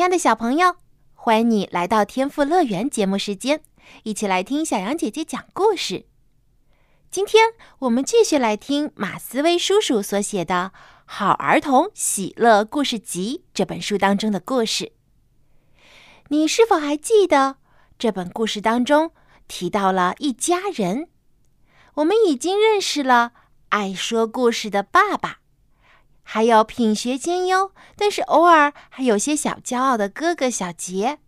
亲爱的小朋友，欢迎你来到天赋乐园节目时间，一起来听小羊姐姐讲故事。今天我们继续来听马思威叔叔所写的《好儿童喜乐故事集》这本书当中的故事。你是否还记得这本故事当中提到了一家人？我们已经认识了爱说故事的爸爸。还有品学兼优，但是偶尔还有些小骄傲的哥哥小杰，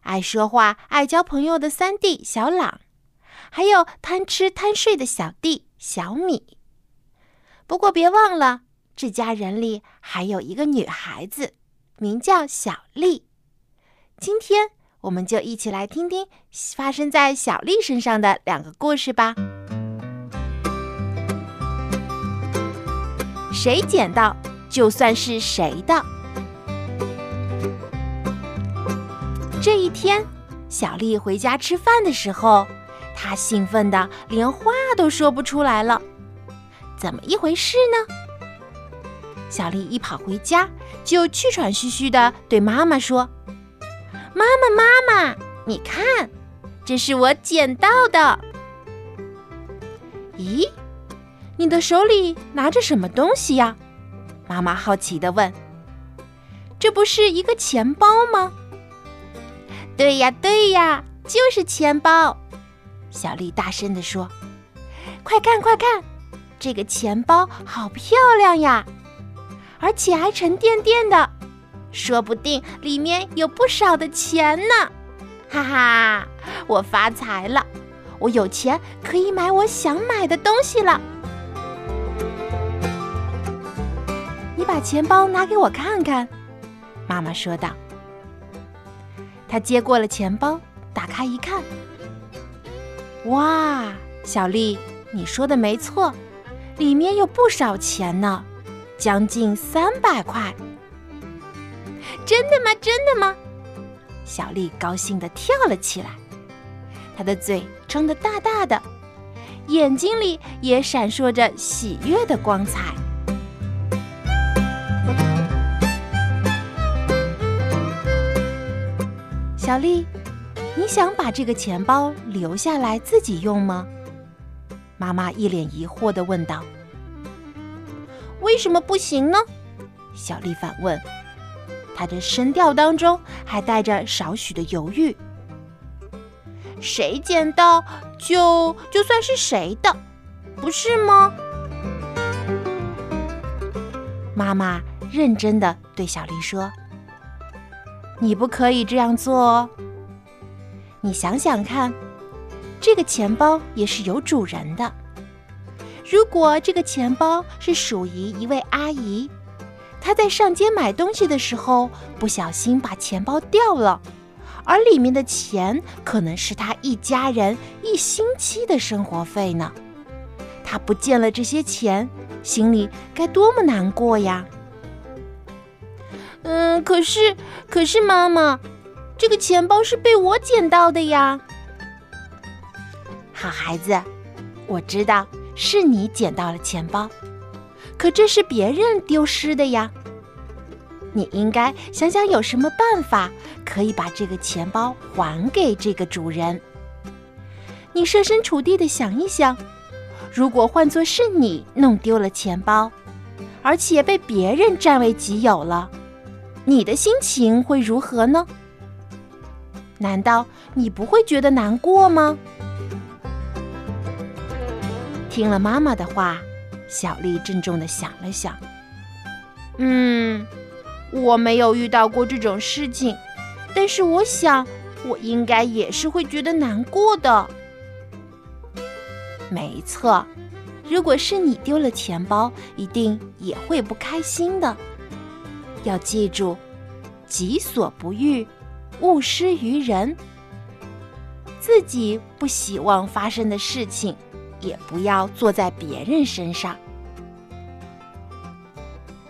爱说话、爱交朋友的三弟小朗，还有贪吃贪睡的小弟小米。不过别忘了，这家人里还有一个女孩子，名叫小丽。今天我们就一起来听听发生在小丽身上的两个故事吧。谁捡到，就算是谁的。这一天，小丽回家吃饭的时候，她兴奋的连话都说不出来了。怎么一回事呢？小丽一跑回家，就气喘吁吁的对妈妈说：“妈妈，妈妈，你看，这是我捡到的。”咦？你的手里拿着什么东西呀？妈妈好奇地问。这不是一个钱包吗？对呀，对呀，就是钱包。小丽大声地说：“快看，快看，这个钱包好漂亮呀，而且还沉甸甸的，说不定里面有不少的钱呢！哈哈，我发财了，我有钱可以买我想买的东西了。”你把钱包拿给我看看，妈妈说道。他接过了钱包，打开一看，哇，小丽，你说的没错，里面有不少钱呢，将近三百块。真的吗？真的吗？小丽高兴的跳了起来，她的嘴张得大大的，眼睛里也闪烁着喜悦的光彩。小丽，你想把这个钱包留下来自己用吗？妈妈一脸疑惑地问道。为什么不行呢？小丽反问，她的声调当中还带着少许的犹豫。谁捡到就就算是谁的，不是吗？妈妈认真的对小丽说。你不可以这样做哦。你想想看，这个钱包也是有主人的。如果这个钱包是属于一位阿姨，她在上街买东西的时候不小心把钱包掉了，而里面的钱可能是她一家人一星期的生活费呢。她不见了这些钱，心里该多么难过呀！嗯，可是，可是妈妈，这个钱包是被我捡到的呀。好孩子，我知道是你捡到了钱包，可这是别人丢失的呀。你应该想想有什么办法可以把这个钱包还给这个主人。你设身处地的想一想，如果换作是你弄丢了钱包，而且被别人占为己有了。你的心情会如何呢？难道你不会觉得难过吗？听了妈妈的话，小丽郑重的想了想，嗯，我没有遇到过这种事情，但是我想，我应该也是会觉得难过的。没错，如果是你丢了钱包，一定也会不开心的。要记住：己所不欲，勿施于人。自己不希望发生的事情，也不要做在别人身上。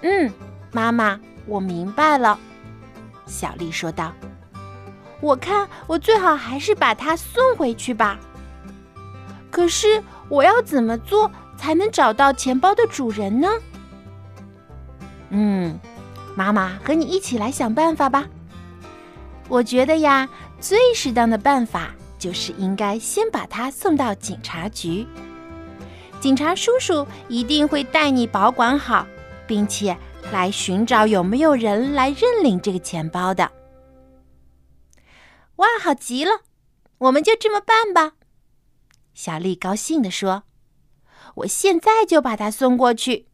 嗯，妈妈，我明白了。小丽说道：“我看我最好还是把它送回去吧。可是我要怎么做才能找到钱包的主人呢？”嗯，妈妈和你一起来想办法吧。我觉得呀，最适当的办法。就是应该先把他送到警察局，警察叔叔一定会带你保管好，并且来寻找有没有人来认领这个钱包的。哇，好极了！我们就这么办吧。小丽高兴地说：“我现在就把他送过去。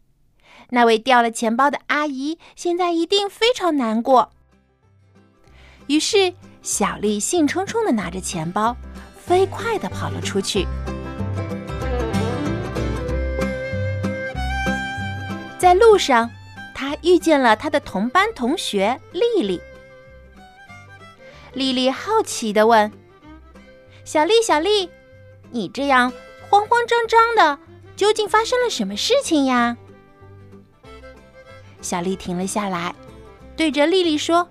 那位掉了钱包的阿姨现在一定非常难过。”于是。小丽兴冲冲的拿着钱包，飞快的跑了出去。在路上，她遇见了她的同班同学丽丽。丽丽好奇的问：“小丽，小丽，你这样慌慌张张的，究竟发生了什么事情呀？”小丽停了下来，对着丽丽说。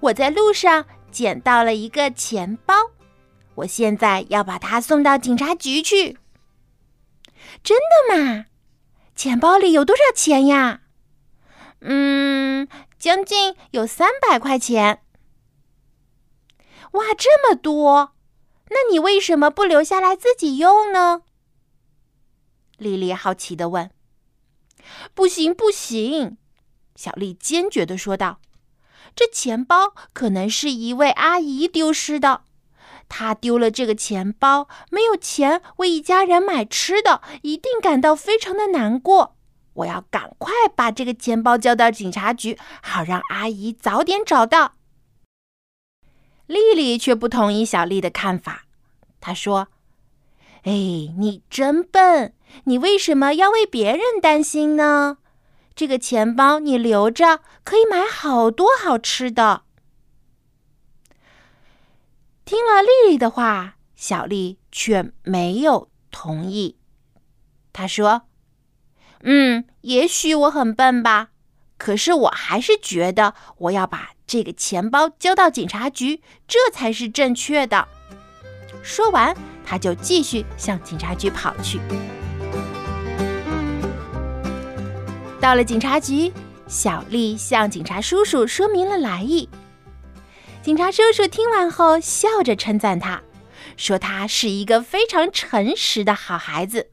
我在路上捡到了一个钱包，我现在要把它送到警察局去。真的吗？钱包里有多少钱呀？嗯，将近有三百块钱。哇，这么多！那你为什么不留下来自己用呢？丽丽好奇的问。不行，不行！小丽坚决的说道。这钱包可能是一位阿姨丢失的，她丢了这个钱包，没有钱为一家人买吃的，一定感到非常的难过。我要赶快把这个钱包交到警察局，好让阿姨早点找到。丽丽却不同意小丽的看法，她说：“哎，你真笨，你为什么要为别人担心呢？”这个钱包你留着，可以买好多好吃的。听了丽丽的话，小丽却没有同意。她说：“嗯，也许我很笨吧，可是我还是觉得我要把这个钱包交到警察局，这才是正确的。”说完，她就继续向警察局跑去。到了警察局，小丽向警察叔叔说明了来意。警察叔叔听完后，笑着称赞他，说他是一个非常诚实的好孩子。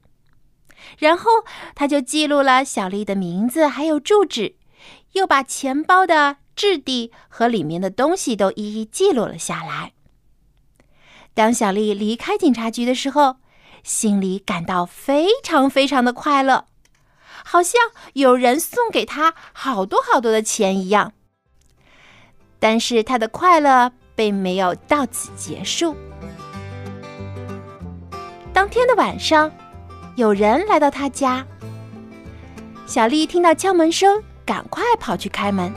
然后他就记录了小丽的名字还有住址，又把钱包的质地和里面的东西都一一记录了下来。当小丽离开警察局的时候，心里感到非常非常的快乐。好像有人送给他好多好多的钱一样，但是他的快乐并没有到此结束。当天的晚上，有人来到他家，小丽听到敲门声，赶快跑去开门。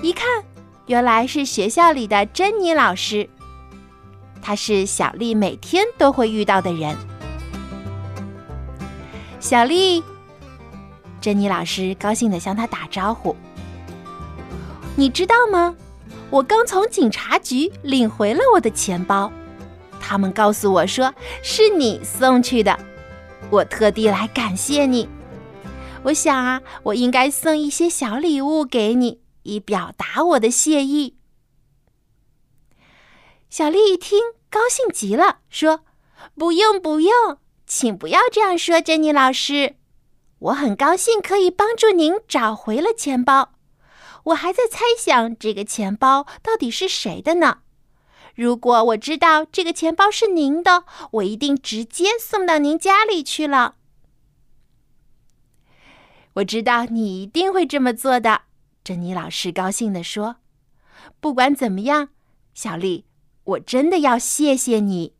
一看，原来是学校里的珍妮老师，她是小丽每天都会遇到的人。小丽。珍妮老师高兴地向他打招呼：“你知道吗？我刚从警察局领回了我的钱包，他们告诉我说是你送去的，我特地来感谢你。我想啊，我应该送一些小礼物给你，以表达我的谢意。”小丽一听，高兴极了，说：“不用，不用，请不要这样说，珍妮老师。”我很高兴可以帮助您找回了钱包，我还在猜想这个钱包到底是谁的呢？如果我知道这个钱包是您的，我一定直接送到您家里去了。我知道你一定会这么做的，珍妮老师高兴地说。不管怎么样，小丽，我真的要谢谢你。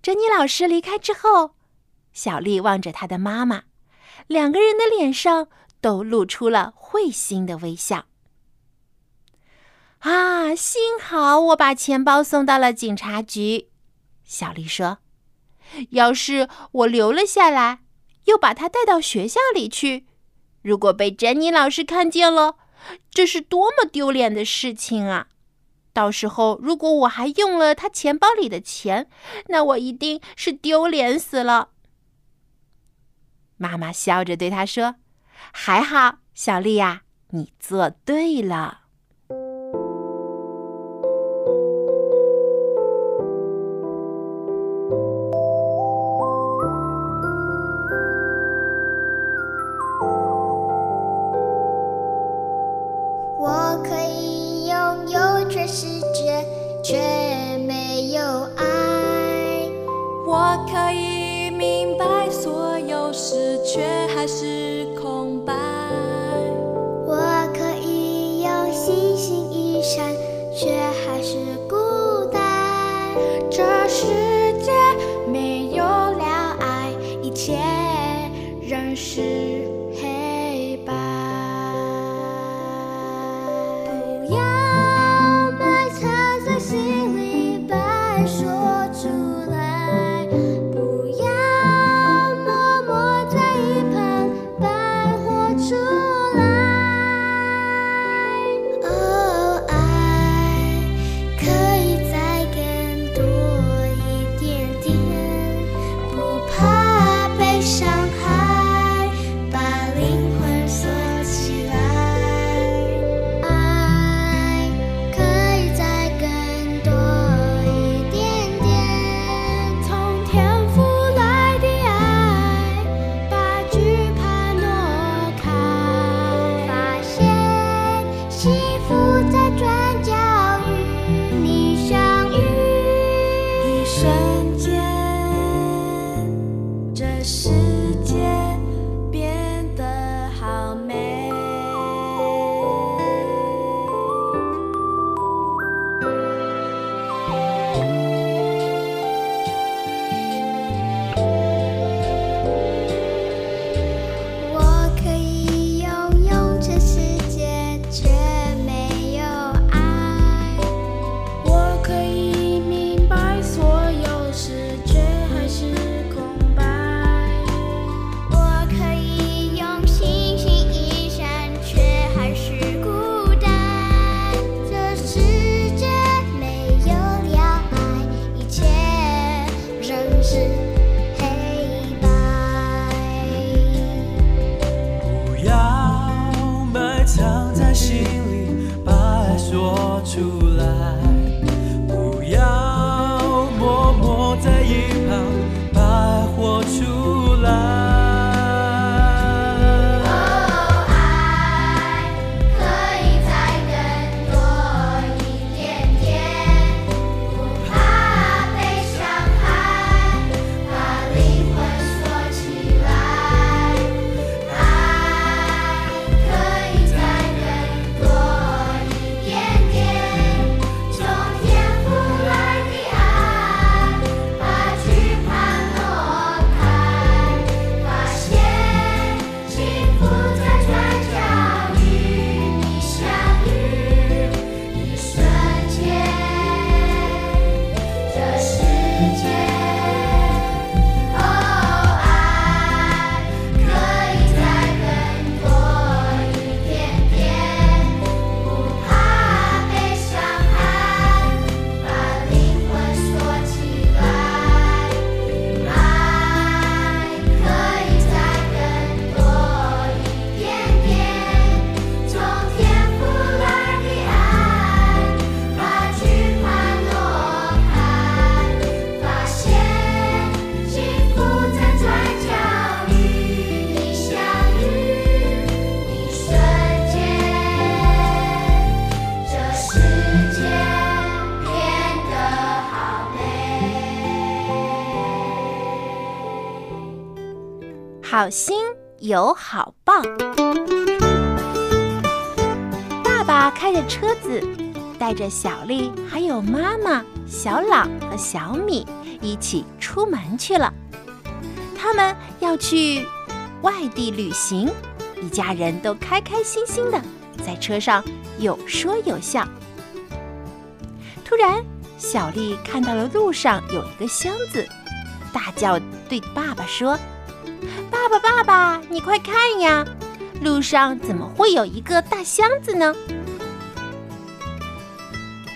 珍妮老师离开之后。小丽望着她的妈妈，两个人的脸上都露出了会心的微笑。啊，幸好我把钱包送到了警察局，小丽说：“要是我留了下来，又把它带到学校里去，如果被珍妮老师看见了，这是多么丢脸的事情啊！到时候如果我还用了他钱包里的钱，那我一定是丢脸死了。”妈妈笑着对他说：“还好，小丽呀，你做对了。”好心有好报。爸爸开着车子，带着小丽还有妈妈小朗和小米一起出门去了。他们要去外地旅行，一家人都开开心心的在车上有说有笑。突然，小丽看到了路上有一个箱子，大叫对爸爸说：“爸爸，你快看呀，路上怎么会有一个大箱子呢？”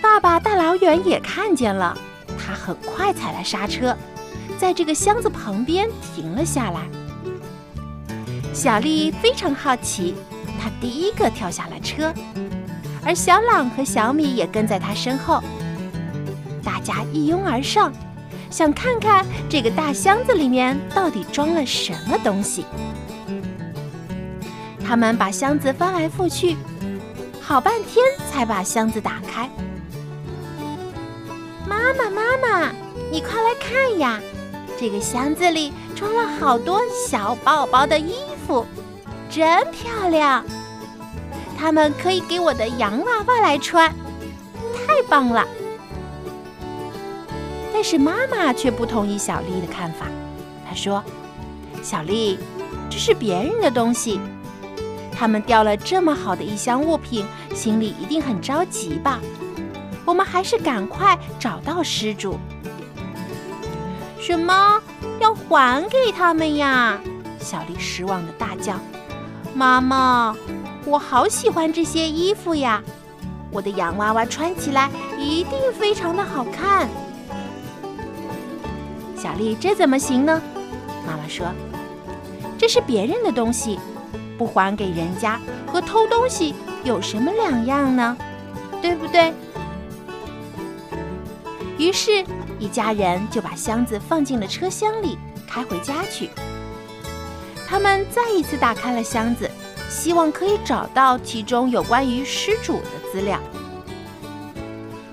爸爸大老远也看见了，他很快踩了刹车，在这个箱子旁边停了下来。小丽非常好奇，她第一个跳下了车，而小朗和小米也跟在她身后。大家一拥而上，想看看这个大箱子里面到底装了什么东西。他们把箱子翻来覆去，好半天才把箱子打开。妈妈，妈妈，你快来看呀！这个箱子里装了好多小宝宝的衣服，真漂亮。他们可以给我的洋娃娃来穿，太棒了。但是妈妈却不同意小丽的看法。她说：“小丽，这是别人的东西，他们掉了这么好的一箱物品，心里一定很着急吧？我们还是赶快找到失主。”什么？要还给他们呀？小丽失望的大叫：“妈妈，我好喜欢这些衣服呀！我的洋娃娃穿起来一定非常的好看。”小丽，这怎么行呢？妈妈说：“这是别人的东西，不还给人家和偷东西有什么两样呢？对不对？”于是，一家人就把箱子放进了车厢里，开回家去。他们再一次打开了箱子，希望可以找到其中有关于失主的资料。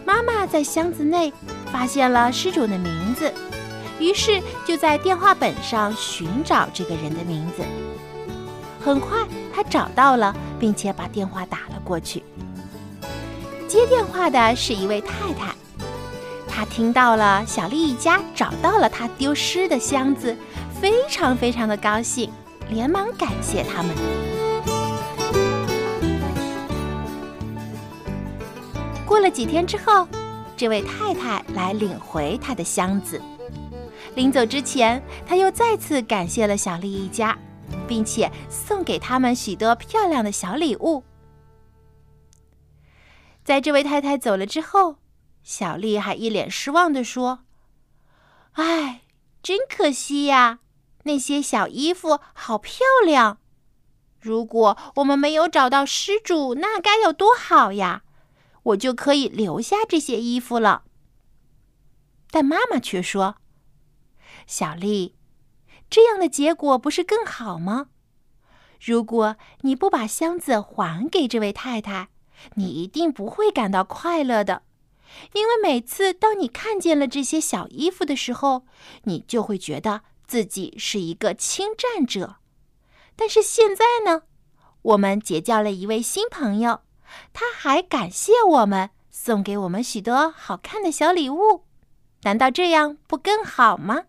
妈妈在箱子内发现了失主的名字。于是就在电话本上寻找这个人的名字。很快，他找到了，并且把电话打了过去。接电话的是一位太太，她听到了小丽一家找到了她丢失的箱子，非常非常的高兴，连忙感谢他们。过了几天之后，这位太太来领回她的箱子。临走之前，他又再次感谢了小丽一家，并且送给他们许多漂亮的小礼物。在这位太太走了之后，小丽还一脸失望地说：“哎，真可惜呀，那些小衣服好漂亮。如果我们没有找到失主，那该有多好呀！我就可以留下这些衣服了。”但妈妈却说。小丽，这样的结果不是更好吗？如果你不把箱子还给这位太太，你一定不会感到快乐的，因为每次当你看见了这些小衣服的时候，你就会觉得自己是一个侵占者。但是现在呢，我们结交了一位新朋友，他还感谢我们，送给我们许多好看的小礼物。难道这样不更好吗？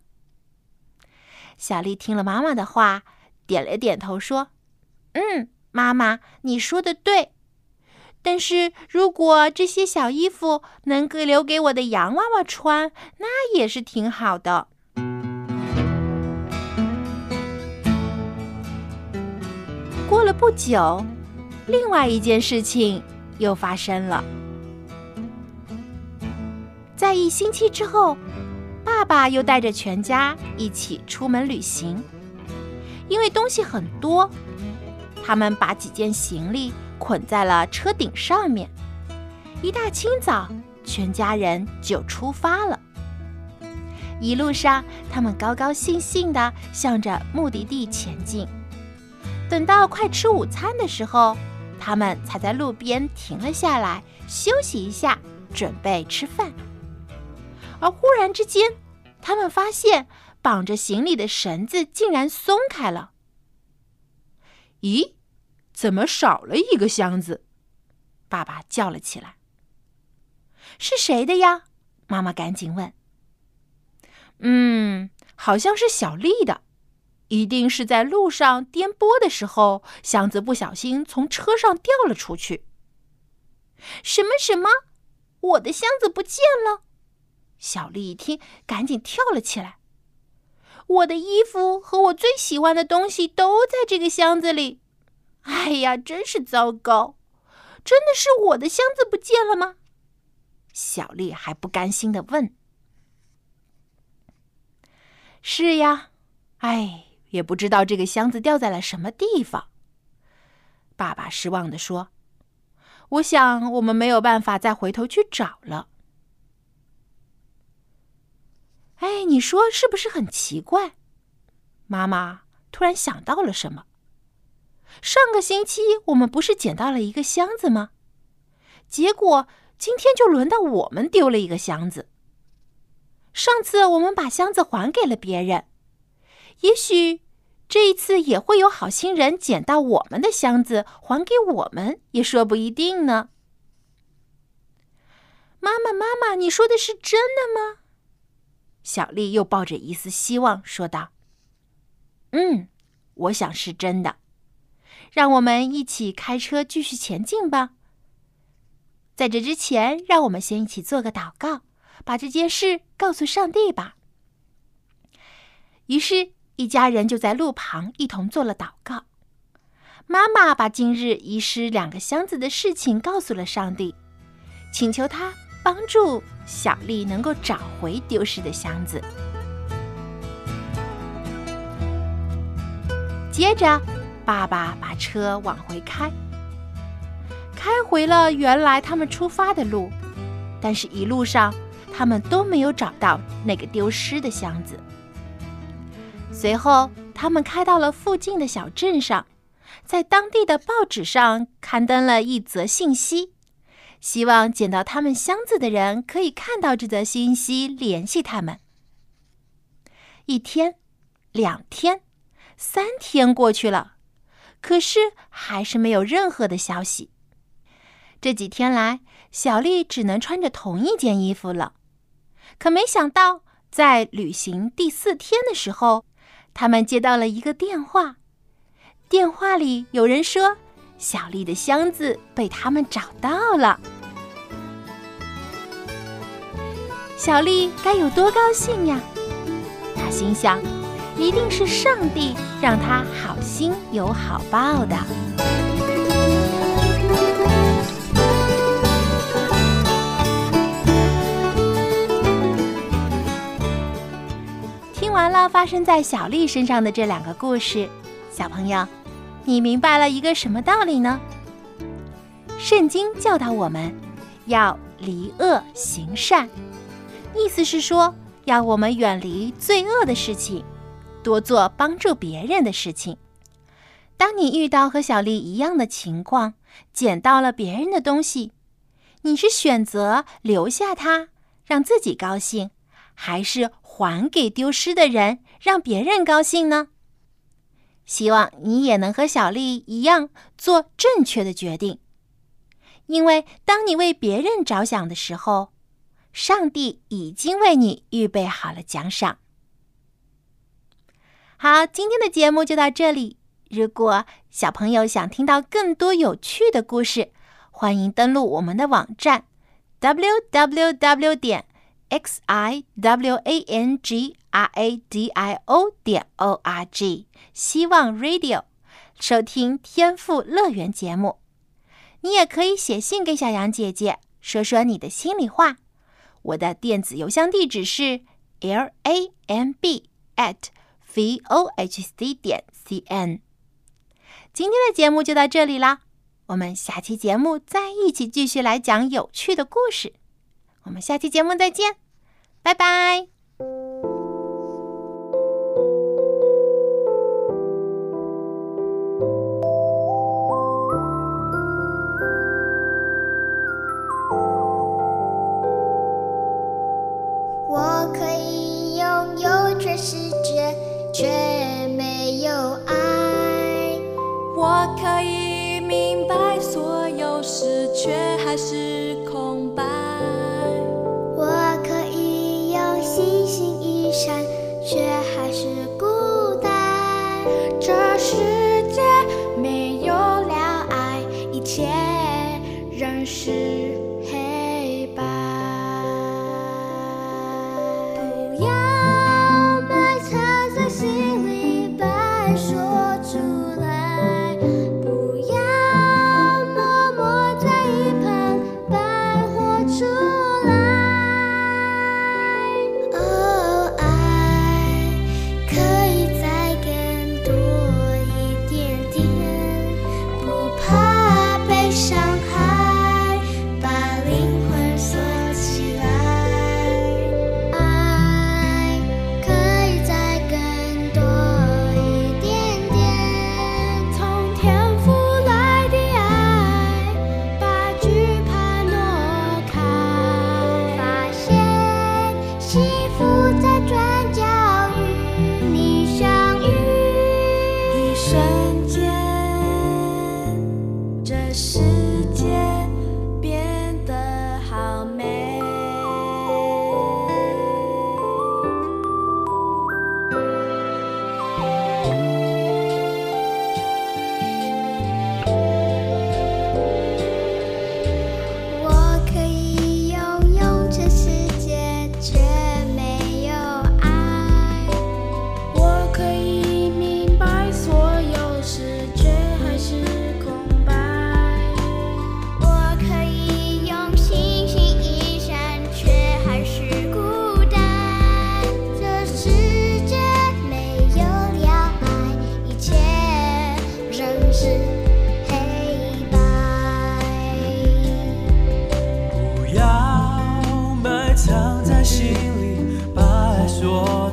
小丽听了妈妈的话，点了点头，说：“嗯，妈妈，你说的对。但是如果这些小衣服能够留给我的洋娃娃穿，那也是挺好的。”过了不久，另外一件事情又发生了。在一星期之后。爸爸又带着全家一起出门旅行，因为东西很多，他们把几件行李捆在了车顶上面。一大清早，全家人就出发了。一路上，他们高高兴兴地向着目的地前进。等到快吃午餐的时候，他们才在路边停了下来，休息一下，准备吃饭。而忽然之间，他们发现绑着行李的绳子竟然松开了。咦，怎么少了一个箱子？爸爸叫了起来。是谁的呀？妈妈赶紧问。嗯，好像是小丽的。一定是在路上颠簸的时候，箱子不小心从车上掉了出去。什么什么？我的箱子不见了！小丽一听，赶紧跳了起来。我的衣服和我最喜欢的东西都在这个箱子里。哎呀，真是糟糕！真的是我的箱子不见了吗？小丽还不甘心的问。是呀，哎。也不知道这个箱子掉在了什么地方。爸爸失望的说：“我想我们没有办法再回头去找了。”哎，你说是不是很奇怪？妈妈突然想到了什么。上个星期我们不是捡到了一个箱子吗？结果今天就轮到我们丢了一个箱子。上次我们把箱子还给了别人。也许这一次也会有好心人捡到我们的箱子还给我们，也说不一定呢。妈妈，妈妈，你说的是真的吗？小丽又抱着一丝希望说道：“嗯，我想是真的。让我们一起开车继续前进吧。在这之前，让我们先一起做个祷告，把这件事告诉上帝吧。”于是。一家人就在路旁一同做了祷告。妈妈把今日遗失两个箱子的事情告诉了上帝，请求他帮助小丽能够找回丢失的箱子。接着，爸爸把车往回开，开回了原来他们出发的路，但是一路上他们都没有找到那个丢失的箱子。随后，他们开到了附近的小镇上，在当地的报纸上刊登了一则信息，希望捡到他们箱子的人可以看到这则信息，联系他们。一天，两天，三天过去了，可是还是没有任何的消息。这几天来，小丽只能穿着同一件衣服了。可没想到，在旅行第四天的时候。他们接到了一个电话，电话里有人说：“小丽的箱子被他们找到了。”小丽该有多高兴呀！她心想，一定是上帝让她好心有好报的。听完了，发生在小丽身上的这两个故事，小朋友，你明白了一个什么道理呢？圣经教导我们要离恶行善，意思是说，要我们远离罪恶的事情，多做帮助别人的事情。当你遇到和小丽一样的情况，捡到了别人的东西，你是选择留下它，让自己高兴，还是？还给丢失的人，让别人高兴呢。希望你也能和小丽一样做正确的决定，因为当你为别人着想的时候，上帝已经为你预备好了奖赏。好，今天的节目就到这里。如果小朋友想听到更多有趣的故事，欢迎登录我们的网站：w w w 点。X i w a n g r a d i o 点 o r g，希望 Radio 收听天赋乐园节目。你也可以写信给小羊姐姐，说说你的心里话。我的电子邮箱地址是 l a m b at v o h c 点 c n。今天的节目就到这里啦，我们下期节目再一起继续来讲有趣的故事。我们下期节目再见，拜拜。我可以拥有全世界，却没有爱。我可以明白所有事，却还是是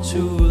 to